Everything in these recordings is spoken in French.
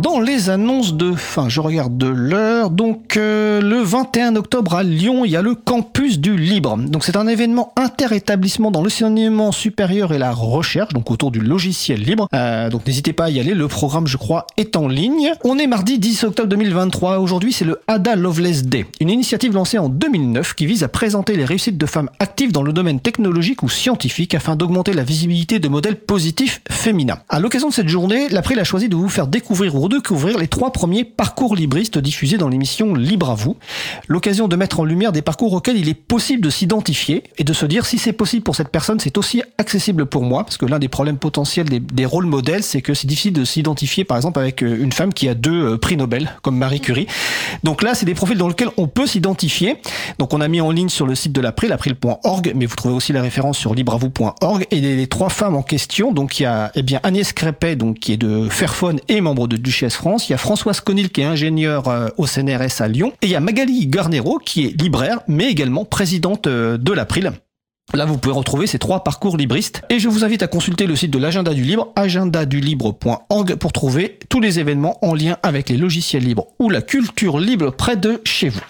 Dans les annonces de fin, je regarde de l'heure. Donc euh, le 21 octobre à Lyon, il y a le campus du libre. Donc c'est un événement interétablissement dans l'enseignement supérieur et la recherche, donc autour du logiciel libre. Euh, donc n'hésitez pas à y aller. Le programme, je crois, est en ligne. On est mardi 10 octobre 2023. Aujourd'hui, c'est le Ada Loveless Day, une initiative lancée en 2009 qui vise à présenter les réussites de femmes actives dans le domaine technologique ou scientifique afin d'augmenter la visibilité de modèles positifs féminins. À l'occasion de cette journée, l'April a choisi de vous faire découvrir ou découvrir les trois premiers parcours libristes diffusés dans l'émission Libre à vous. L'occasion de mettre en lumière des parcours auxquels il est possible de s'identifier et de se dire si c'est possible pour cette personne, c'est aussi accessible pour moi. Parce que l'un des problèmes potentiels des, rôles modèles, c'est que c'est difficile de s'identifier par exemple avec euh, une femme qui a deux euh, prix Nobel, comme Marie Curie. Donc là, c'est des profils dans lesquels on peut s'identifier. Donc on a mis en ligne sur le site de l'April, april.org, mais vous trouvez aussi la référence sur libravou.org. Et les, trois femmes en question, donc il y a eh bien Agnès Crépet, donc qui est de Fairphone et membre de France. Il y a Françoise Conil qui est ingénieure euh, au CNRS à Lyon. Et il y a Magali Garnero qui est libraire, mais également présidente euh, de l'April. Là, vous pouvez retrouver ces trois parcours libristes. Et je vous invite à consulter le site de l'agenda du libre, agendadulibre.org, pour trouver tous les événements en lien avec les logiciels libres ou la culture libre près de chez vous.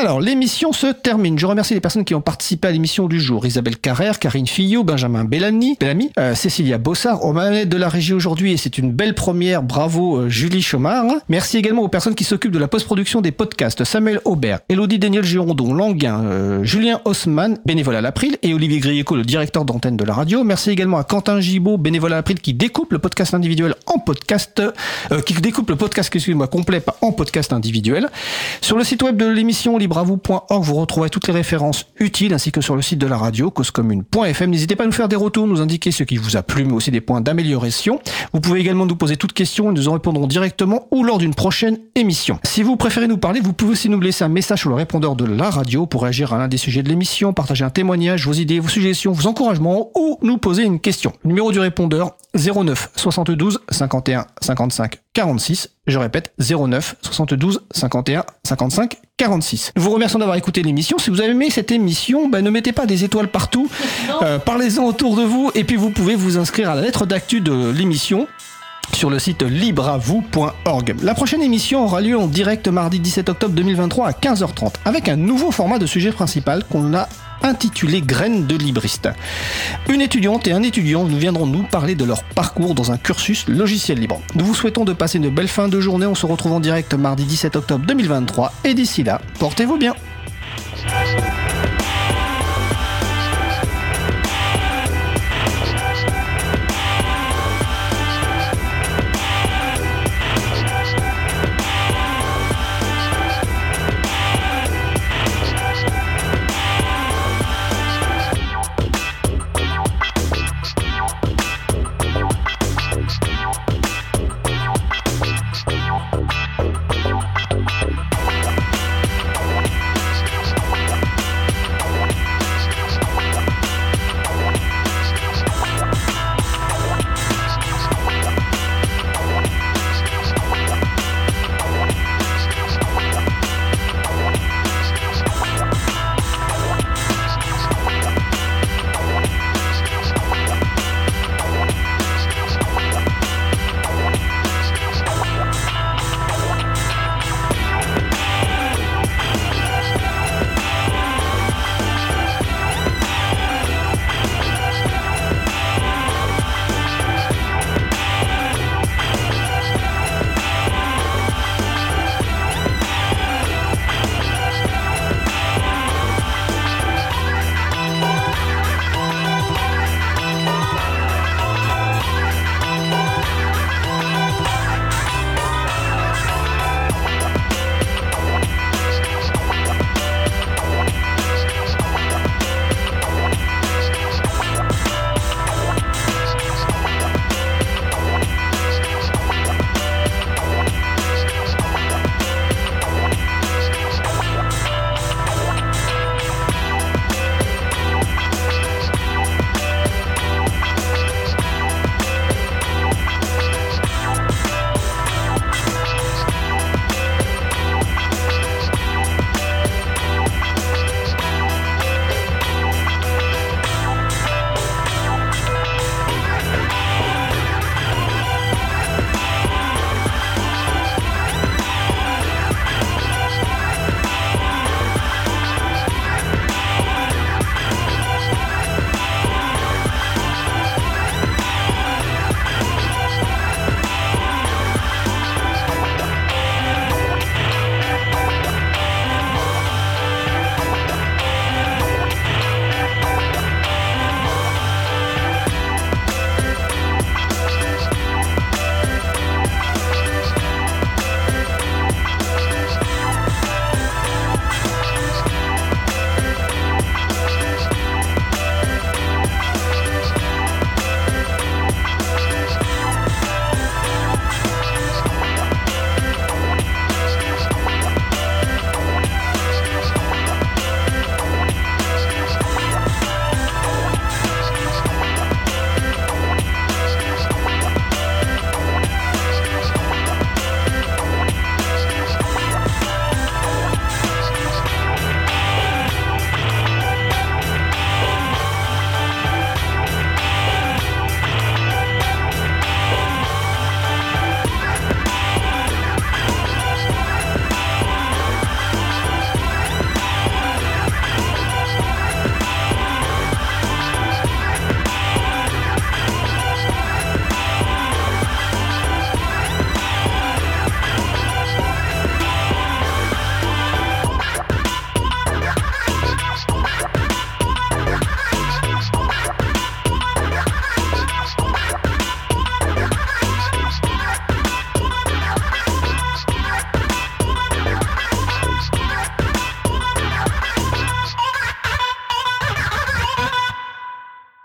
Alors, l'émission se termine. Je remercie les personnes qui ont participé à l'émission du jour. Isabelle Carrère, Karine Fillot, Benjamin Bellamy, Bellamy euh, Cécilia Bossard, aux manettes de la régie aujourd'hui, et c'est une belle première. Bravo, euh, Julie Chomard. Merci également aux personnes qui s'occupent de la post-production des podcasts. Samuel Aubert, Elodie Daniel Girondon, Languin, euh, Julien Haussmann, bénévole à l'April, et Olivier Grieco, le directeur d'antenne de la radio. Merci également à Quentin Gibaud, bénévole à l'April, qui découpe le podcast individuel en podcast, qui découpe le podcast, excusez-moi, complet, en podcast individuel. Sur le site web de l'émission libravou.org, vous retrouvez toutes les références utiles ainsi que sur le site de la radio causecommune.fm. N'hésitez pas à nous faire des retours, nous indiquer ce qui vous a plu, mais aussi des points d'amélioration. Vous pouvez également nous poser toutes questions et nous en répondrons directement ou lors d'une prochaine émission. Si vous préférez nous parler, vous pouvez aussi nous laisser un message sur le répondeur de la radio pour réagir à l'un des sujets de l'émission, partager un témoignage, vos idées, vos suggestions, vos encouragements ou nous poser une question. numéro du répondeur 09 72 51 55 46. Je répète 09 72 51 55 46. Nous vous remercions d'avoir écouté l'émission. Si vous avez aimé cette émission, ben, ne mettez pas des étoiles partout. Euh, Parlez-en autour de vous et puis vous pouvez vous inscrire à la lettre d'actu de l'émission sur le site libreavou.org. La prochaine émission aura lieu en direct mardi 17 octobre 2023 à 15h30 avec un nouveau format de sujet principal qu'on a intitulé Graines de libriste. Une étudiante et un étudiant nous viendront nous parler de leur parcours dans un cursus logiciel libre. Nous vous souhaitons de passer une belle fin de journée. On se retrouve en direct mardi 17 octobre 2023 et d'ici là, portez-vous bien.